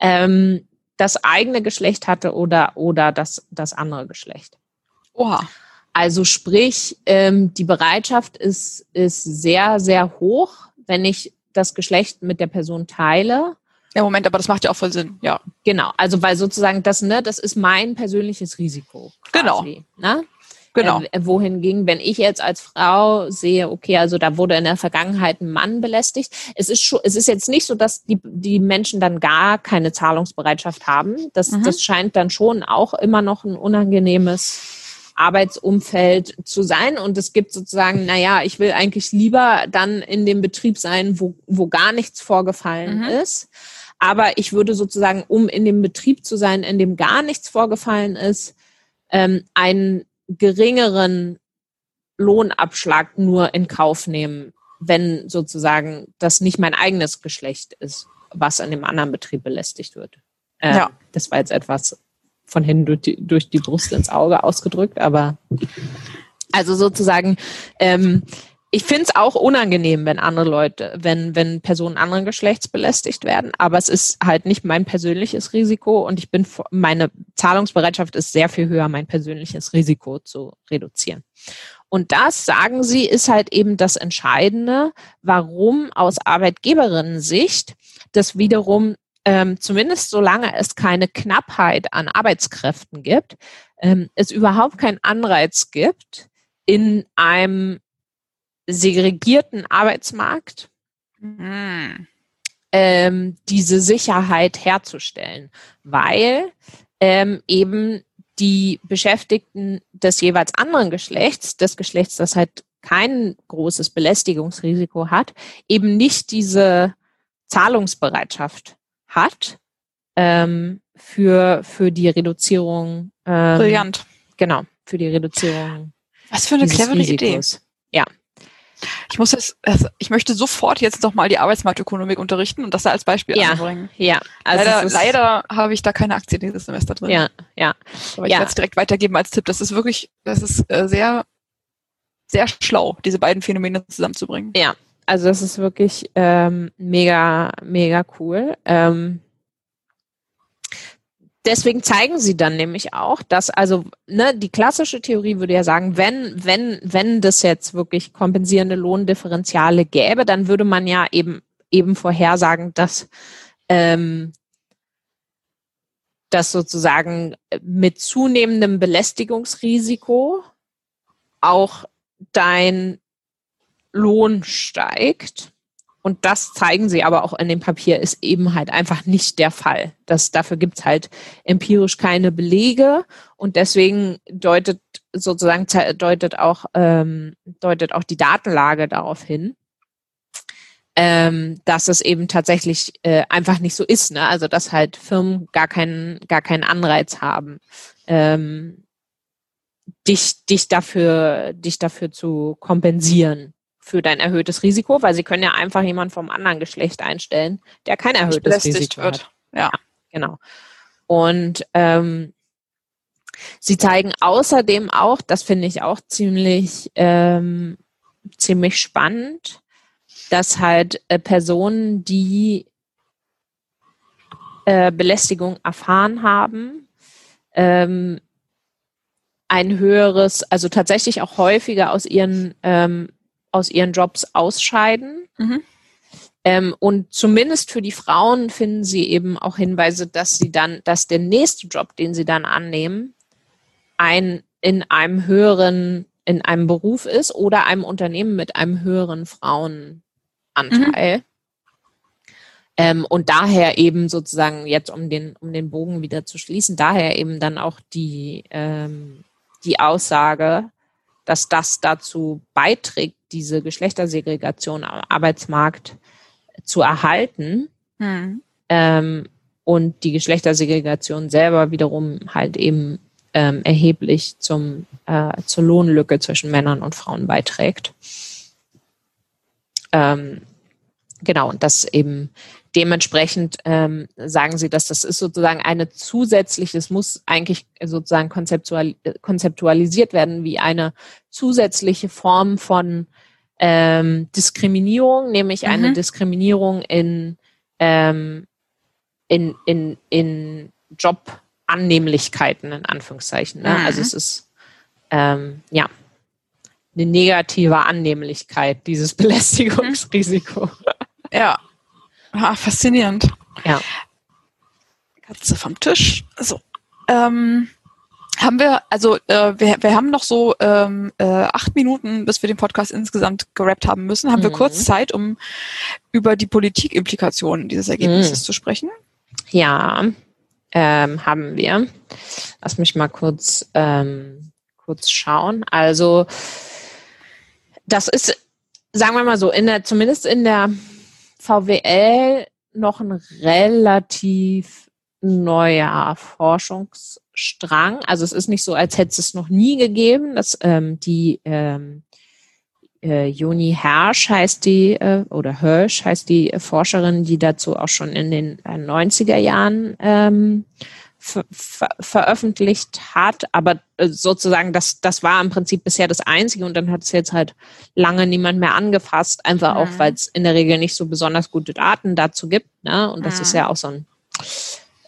ähm, das eigene Geschlecht hatte oder, oder das, das andere Geschlecht. Oha. Also sprich, ähm, die Bereitschaft ist, ist sehr, sehr hoch, wenn ich das Geschlecht mit der Person teile. Ja, Moment, aber das macht ja auch voll Sinn, ja. Genau, also weil sozusagen das, ne, das ist mein persönliches Risiko. Quasi, genau. Ne? Genau. Äh, wohingegen, wenn ich jetzt als Frau sehe, okay, also da wurde in der Vergangenheit ein Mann belästigt, es ist schon, es ist jetzt nicht so, dass die, die Menschen dann gar keine Zahlungsbereitschaft haben. Das, mhm. das scheint dann schon auch immer noch ein unangenehmes Arbeitsumfeld zu sein. Und es gibt sozusagen, naja, ich will eigentlich lieber dann in dem Betrieb sein, wo, wo gar nichts vorgefallen mhm. ist. Aber ich würde sozusagen, um in dem Betrieb zu sein, in dem gar nichts vorgefallen ist, ähm, einen geringeren Lohnabschlag nur in Kauf nehmen, wenn sozusagen das nicht mein eigenes Geschlecht ist, was in dem anderen Betrieb belästigt wird. Äh, ja. Das war jetzt etwas von hinten durch die, durch die Brust ins Auge ausgedrückt, aber also sozusagen ähm, ich finde es auch unangenehm, wenn andere Leute, wenn, wenn Personen anderen Geschlechts belästigt werden, aber es ist halt nicht mein persönliches Risiko und ich bin, meine Zahlungsbereitschaft ist sehr viel höher, mein persönliches Risiko zu reduzieren. Und das, sagen sie, ist halt eben das Entscheidende, warum aus Arbeitgeberinnen-Sicht das wiederum ähm, zumindest solange es keine Knappheit an Arbeitskräften gibt, ähm, es überhaupt keinen Anreiz gibt, in einem segregierten Arbeitsmarkt mhm. ähm, diese Sicherheit herzustellen, weil ähm, eben die Beschäftigten des jeweils anderen Geschlechts, des Geschlechts, das halt kein großes Belästigungsrisiko hat, eben nicht diese Zahlungsbereitschaft hat ähm, für, für die Reduzierung. Ähm, Brillant. Genau, für die Reduzierung. Was für eine clevere Risikos. Idee. Ja, ich muss jetzt, also ich möchte sofort jetzt noch mal die Arbeitsmarktökonomik unterrichten und das da als Beispiel ja, anbringen. Ja, also leider, leider habe ich da keine Aktien dieses Semester drin. Ja, ja. Aber ich ja. werde es direkt weitergeben als Tipp. Das ist wirklich, das ist äh, sehr, sehr schlau, diese beiden Phänomene zusammenzubringen. Ja, also das ist wirklich ähm, mega, mega cool. Ähm, deswegen zeigen sie dann nämlich auch, dass also ne, die klassische Theorie würde ja sagen, wenn wenn wenn das jetzt wirklich kompensierende Lohndifferenziale gäbe, dann würde man ja eben eben vorhersagen, dass ähm, dass sozusagen mit zunehmendem Belästigungsrisiko auch dein Lohn steigt. Und das zeigen sie aber auch in dem Papier, ist eben halt einfach nicht der Fall. Das, dafür gibt's halt empirisch keine Belege und deswegen deutet sozusagen deutet auch, ähm, deutet auch die Datenlage darauf hin, ähm, dass es eben tatsächlich äh, einfach nicht so ist. Ne? Also dass halt Firmen gar keinen, gar keinen Anreiz haben, ähm, dich, dich dafür, dich dafür zu kompensieren für dein erhöhtes Risiko, weil sie können ja einfach jemanden vom anderen Geschlecht einstellen, der kein erhöhtes Risiko wird. hat. Ja. ja, genau. Und ähm, sie zeigen außerdem auch, das finde ich auch ziemlich ähm, ziemlich spannend, dass halt äh, Personen, die äh, Belästigung erfahren haben, ähm, ein höheres, also tatsächlich auch häufiger aus ihren ähm, aus ihren Jobs ausscheiden. Mhm. Ähm, und zumindest für die Frauen finden sie eben auch Hinweise, dass sie dann, dass der nächste Job, den sie dann annehmen, ein in einem höheren, in einem Beruf ist oder einem Unternehmen mit einem höheren Frauenanteil. Mhm. Ähm, und daher eben sozusagen jetzt, um den, um den Bogen wieder zu schließen, daher eben dann auch die, ähm, die Aussage, dass das dazu beiträgt, diese Geschlechtersegregation am Arbeitsmarkt zu erhalten. Hm. Ähm, und die Geschlechtersegregation selber wiederum halt eben ähm, erheblich zum, äh, zur Lohnlücke zwischen Männern und Frauen beiträgt. Ähm, genau, und das eben dementsprechend ähm, sagen sie, dass das ist sozusagen eine zusätzliche, es muss eigentlich sozusagen konzeptual, konzeptualisiert werden wie eine zusätzliche Form von ähm, Diskriminierung, nämlich mhm. eine Diskriminierung in, ähm, in, in, in Jobannehmlichkeiten, in Anführungszeichen. Ne? Mhm. Also es ist ähm, ja eine negative Annehmlichkeit, dieses Belästigungsrisiko. Ja, Ah, faszinierend. Ja. Katze vom Tisch. So. Ähm, haben wir, also äh, wir, wir haben noch so ähm, äh, acht Minuten, bis wir den Podcast insgesamt gerappt haben müssen. Haben mhm. wir kurz Zeit, um über die Politikimplikationen dieses Ergebnisses mhm. zu sprechen? Ja, ähm, haben wir. Lass mich mal kurz, ähm, kurz schauen. Also das ist, sagen wir mal so, in der, zumindest in der VWL noch ein relativ neuer Forschungsstrang. Also es ist nicht so, als hätte es noch nie gegeben, dass ähm, die ähm, äh, Joni Hersch heißt die, äh, oder Hirsch heißt die Forscherin, die dazu auch schon in den äh, 90er Jahren ähm, ver veröffentlicht hat, aber äh, sozusagen das, das war im Prinzip bisher das Einzige und dann hat es jetzt halt lange niemand mehr angefasst, einfach mhm. auch, weil es in der Regel nicht so besonders gute Daten dazu gibt. Ne? Und das mhm. ist ja auch so ein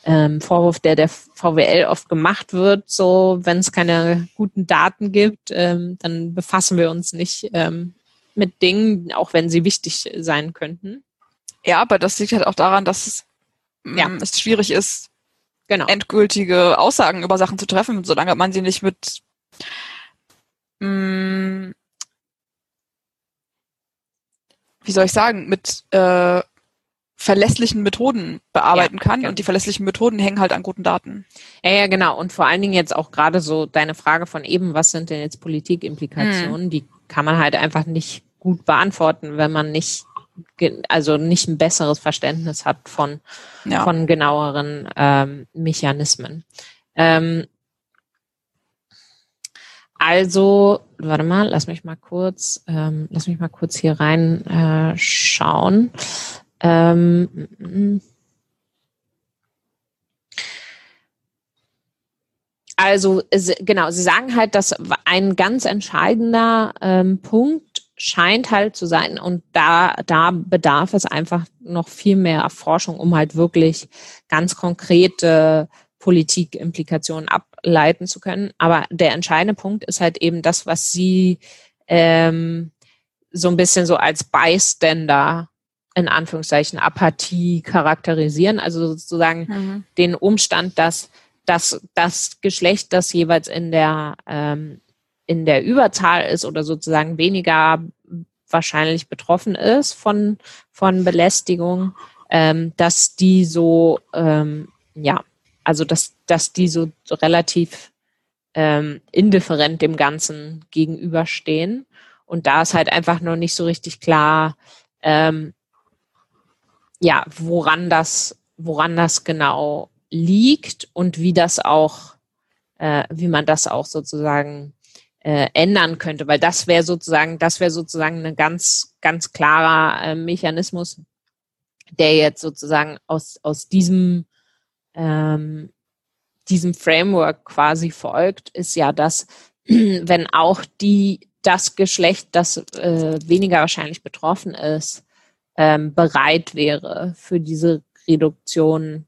ähm, Vorwurf, der der VWL oft gemacht wird, so wenn es keine guten Daten gibt, ähm, dann befassen wir uns nicht ähm, mit Dingen, auch wenn sie wichtig sein könnten. Ja, aber das liegt halt auch daran, dass es, ja. Mm, es schwierig ist, genau. endgültige Aussagen über Sachen zu treffen, solange man sie nicht mit mh, mm, wie soll ich sagen, mit äh, verlässlichen Methoden bearbeiten ja, kann. Ja. Und die verlässlichen Methoden hängen halt an guten Daten. Ja, ja, genau. Und vor allen Dingen jetzt auch gerade so deine Frage von eben, was sind denn jetzt Politikimplikationen? Hm. Die kann man halt einfach nicht gut beantworten, wenn man nicht also nicht ein besseres Verständnis hat von, ja. von genaueren ähm, Mechanismen. Ähm, also, warte mal, lass mich mal kurz, ähm, lass mich mal kurz hier rein äh. Ähm, also genau, Sie sagen halt, dass ein ganz entscheidender ähm, Punkt scheint halt zu sein und da, da bedarf es einfach noch viel mehr Erforschung, um halt wirklich ganz konkrete Politikimplikationen ableiten zu können. Aber der entscheidende Punkt ist halt eben das, was Sie ähm, so ein bisschen so als Bystander in Anführungszeichen Apathie charakterisieren, also sozusagen mhm. den Umstand, dass dass das Geschlecht, das jeweils in der ähm, in der Überzahl ist oder sozusagen weniger wahrscheinlich betroffen ist von, von Belästigung, ähm, dass die so, ähm, ja, also dass, dass die so, relativ ähm, indifferent dem Ganzen gegenüberstehen. Und da ist halt einfach noch nicht so richtig klar, ähm, ja, woran das, woran das genau liegt und wie das auch, äh, wie man das auch sozusagen äh, ändern könnte, weil das wäre sozusagen, das wäre sozusagen ein ganz, ganz klarer äh, Mechanismus, der jetzt sozusagen aus, aus diesem, ähm, diesem Framework quasi folgt, ist ja, dass wenn auch die, das Geschlecht, das äh, weniger wahrscheinlich betroffen ist, ähm, bereit wäre für diese Reduktion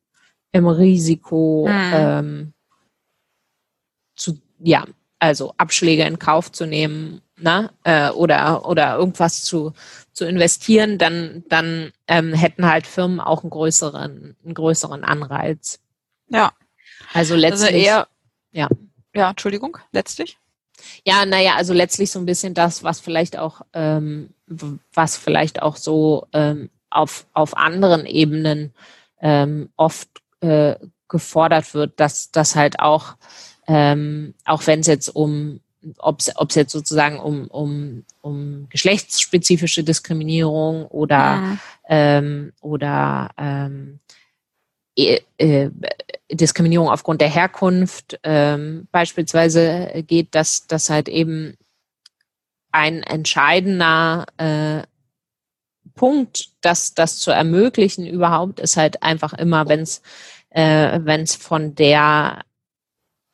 im Risiko mhm. ähm, zu, ja, also Abschläge in Kauf zu nehmen, na, äh, oder, oder irgendwas zu, zu investieren, dann, dann ähm, hätten halt Firmen auch einen größeren, einen größeren Anreiz. Ja. Also, also letztlich. Also eher, ja. Ja, Entschuldigung, letztlich. Ja, naja, also letztlich so ein bisschen das, was vielleicht auch, ähm, was vielleicht auch so ähm, auf, auf anderen Ebenen ähm, oft äh, gefordert wird, dass das halt auch, ähm, auch wenn es jetzt um ob es jetzt sozusagen um, um, um geschlechtsspezifische Diskriminierung oder, ja. ähm, oder ähm, äh, äh, Diskriminierung aufgrund der Herkunft ähm, beispielsweise geht, dass das halt eben ein entscheidender äh, Punkt, das, das zu ermöglichen überhaupt, ist halt einfach immer, wenn es äh, wenn es von der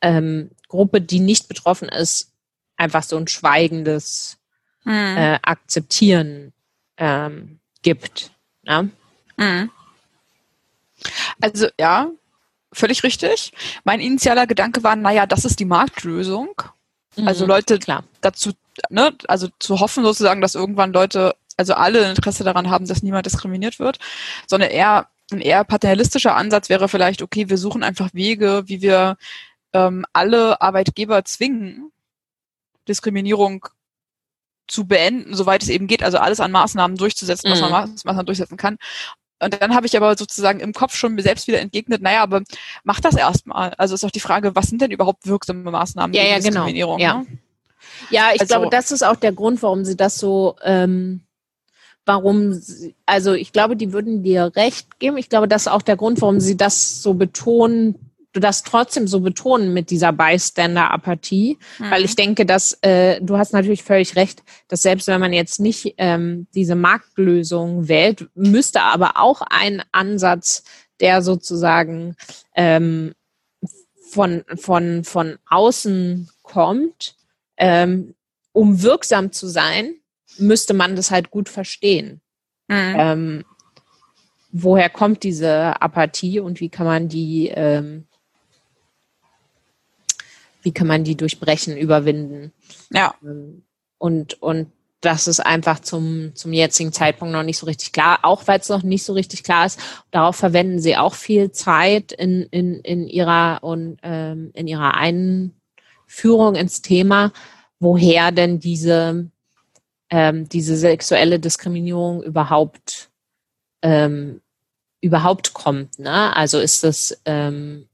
ähm, Gruppe, die nicht betroffen ist, einfach so ein schweigendes hm. äh, Akzeptieren ähm, gibt. Ne? Hm. Also ja, völlig richtig. Mein initialer Gedanke war, naja, das ist die Marktlösung. Mhm, also Leute klar. dazu, ne, also zu hoffen sozusagen, dass irgendwann Leute, also alle Interesse daran haben, dass niemand diskriminiert wird, sondern eher ein eher paternalistischer Ansatz wäre vielleicht, okay, wir suchen einfach Wege, wie wir ähm, alle Arbeitgeber zwingen, Diskriminierung zu beenden, soweit es eben geht, also alles an Maßnahmen durchzusetzen, was man mhm. Maßnahmen durchsetzen kann. Und dann habe ich aber sozusagen im Kopf schon mir selbst wieder entgegnet, naja, aber mach das erstmal. Also ist auch die Frage, was sind denn überhaupt wirksame Maßnahmen ja, gegen ja, genau. Diskriminierung? Genau. Ja. Ne? ja, ich also, glaube, das ist auch der Grund, warum sie das so, ähm, warum, sie, also ich glaube, die würden dir recht geben. Ich glaube, das ist auch der Grund, warum sie das so betonen, du das trotzdem so betonen mit dieser Bystander-Apathie, mhm. weil ich denke, dass äh, du hast natürlich völlig recht, dass selbst wenn man jetzt nicht ähm, diese Marktlösung wählt, müsste aber auch ein Ansatz, der sozusagen ähm, von, von, von außen kommt, ähm, um wirksam zu sein, müsste man das halt gut verstehen. Mhm. Ähm, woher kommt diese Apathie und wie kann man die ähm, wie kann man die durchbrechen, überwinden. Ja. Ähm, und, und das ist einfach zum, zum jetzigen Zeitpunkt noch nicht so richtig klar, auch weil es noch nicht so richtig klar ist. Darauf verwenden sie auch viel Zeit in, in, in ihrer und ähm, in ihrer Einführung ins Thema, woher denn diese, ähm, diese sexuelle Diskriminierung überhaupt ähm, überhaupt kommt. Ne? Also ist das ähm,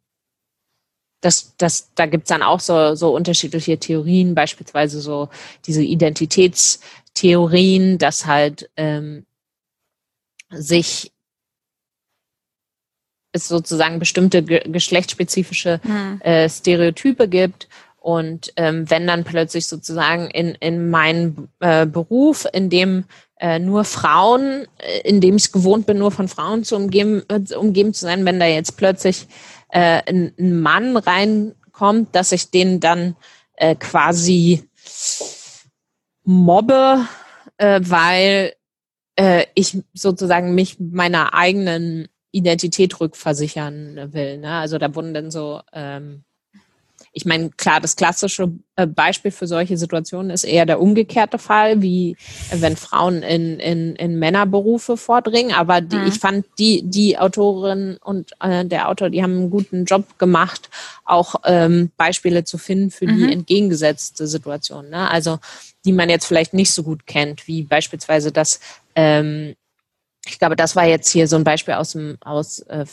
das, das, da gibt's dann auch so, so unterschiedliche Theorien, beispielsweise so diese Identitätstheorien, dass halt ähm, sich es sozusagen bestimmte ge geschlechtsspezifische hm. äh, Stereotype gibt. Und ähm, wenn dann plötzlich sozusagen in, in meinem äh, Beruf, in dem äh, nur Frauen, äh, in dem ich es gewohnt bin, nur von Frauen zu umgeben, äh, umgeben zu sein, wenn da jetzt plötzlich äh, ein, ein Mann reinkommt, dass ich den dann äh, quasi mobbe, äh, weil äh, ich sozusagen mich meiner eigenen Identität rückversichern will. Ne? Also da wurden dann so ähm, ich meine, klar, das klassische äh, Beispiel für solche Situationen ist eher der umgekehrte Fall, wie äh, wenn Frauen in, in, in Männerberufe vordringen. Aber die, mhm. ich fand, die, die Autorin und äh, der Autor, die haben einen guten Job gemacht, auch ähm, Beispiele zu finden für mhm. die entgegengesetzte Situation. Ne? Also die man jetzt vielleicht nicht so gut kennt, wie beispielsweise das ähm, ich glaube, das war jetzt hier so ein Beispiel aus dem aus äh,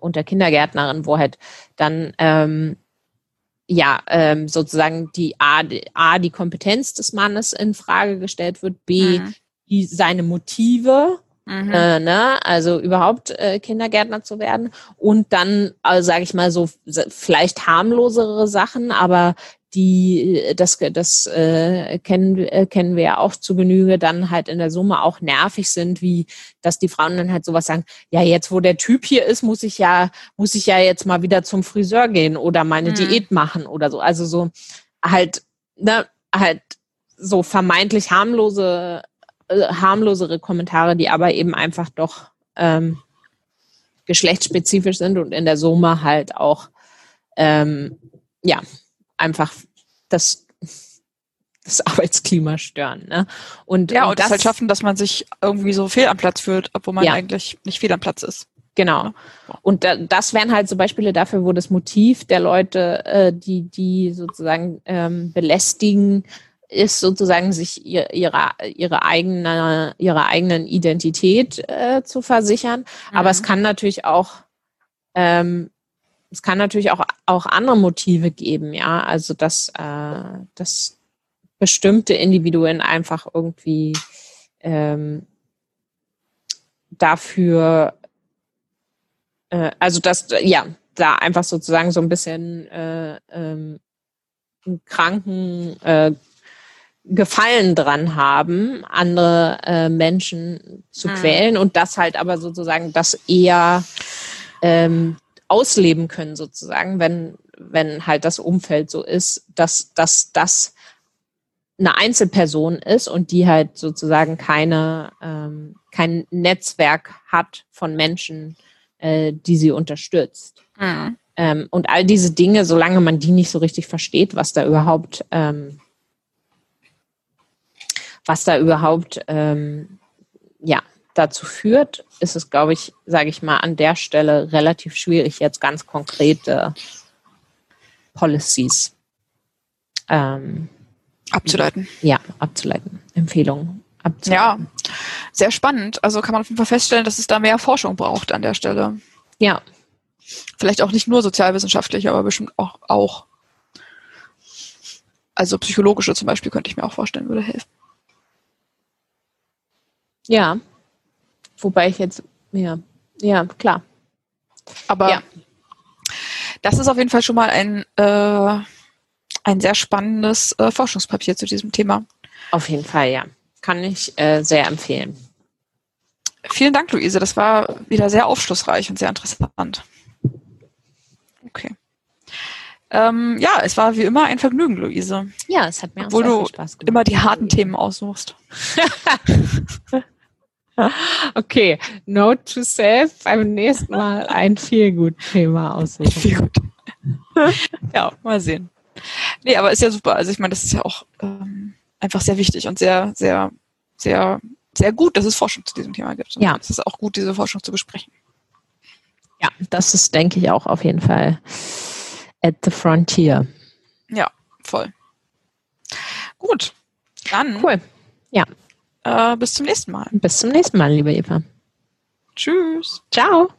unter Kindergärtnerin, wo halt dann ähm, ja, ähm, sozusagen die A, die A, die Kompetenz des Mannes in Frage gestellt wird, B, mhm. die, seine Motive, mhm. äh, ne? also überhaupt äh, Kindergärtner zu werden und dann, also, sage ich mal so, vielleicht harmlosere Sachen, aber die das das äh, kennen äh, kennen wir ja auch zu Genüge dann halt in der Summe auch nervig sind wie dass die Frauen dann halt sowas sagen ja jetzt wo der Typ hier ist muss ich ja muss ich ja jetzt mal wieder zum Friseur gehen oder meine mhm. Diät machen oder so also so halt ne halt so vermeintlich harmlose äh, harmlosere Kommentare die aber eben einfach doch ähm, geschlechtsspezifisch sind und in der Summe halt auch ähm, ja einfach das, das Arbeitsklima stören. Ne? Und, ja, und, und das, das halt schaffen, dass man sich irgendwie so fehl am Platz fühlt, obwohl man ja. eigentlich nicht fehl am Platz ist. Genau. Und das wären halt so Beispiele dafür, wo das Motiv der Leute, äh, die, die sozusagen ähm, belästigen, ist sozusagen sich ihr, ihre, ihre eigene, ihre eigenen Identität äh, zu versichern. Mhm. Aber es kann natürlich auch, ähm, es kann natürlich auch, auch andere Motive geben, ja. Also dass, äh, dass bestimmte Individuen einfach irgendwie ähm, dafür äh, also dass, ja, da einfach sozusagen so ein bisschen äh, ähm, kranken äh, Gefallen dran haben, andere äh, Menschen zu mhm. quälen und das halt aber sozusagen das eher ähm, ausleben können sozusagen, wenn wenn halt das Umfeld so ist, dass dass das eine Einzelperson ist und die halt sozusagen keine ähm, kein Netzwerk hat von Menschen, äh, die sie unterstützt. Mhm. Ähm, und all diese Dinge, solange man die nicht so richtig versteht, was da überhaupt, ähm, was da überhaupt, ähm, ja, dazu führt, ist es, glaube ich, sage ich mal, an der Stelle relativ schwierig, jetzt ganz konkrete Policies ähm, abzuleiten. Ja, abzuleiten. Empfehlungen ja, sehr spannend. Also kann man auf jeden Fall feststellen, dass es da mehr Forschung braucht an der Stelle. Ja. Vielleicht auch nicht nur sozialwissenschaftlich, aber bestimmt auch, auch. Also psychologische zum Beispiel könnte ich mir auch vorstellen, würde helfen. Ja. Wobei ich jetzt, ja, ja, klar. Aber ja. das ist auf jeden Fall schon mal ein, äh, ein sehr spannendes äh, Forschungspapier zu diesem Thema. Auf jeden Fall, ja. Kann ich äh, sehr empfehlen. Vielen Dank, Luise. Das war wieder sehr aufschlussreich und sehr interessant. Okay. Ähm, ja, es war wie immer ein Vergnügen, Luise. Ja, es hat mir auch sehr viel Spaß gemacht. immer die harten Themen aussuchst. okay, note to self, beim nächsten Mal ein viel gut Thema aussuchen. Viel gut. ja, mal sehen. Nee, aber ist ja super. Also ich meine, das ist ja auch ähm, einfach sehr wichtig und sehr, sehr, sehr, sehr gut, dass es Forschung zu diesem Thema gibt. Und ja. Es ist auch gut, diese Forschung zu besprechen. Ja, das ist, denke ich, auch auf jeden Fall at the frontier. Ja, voll. Gut. Dann. Cool. Ja. Äh, bis zum nächsten Mal. Bis zum nächsten Mal, liebe Eva. Tschüss. Ciao.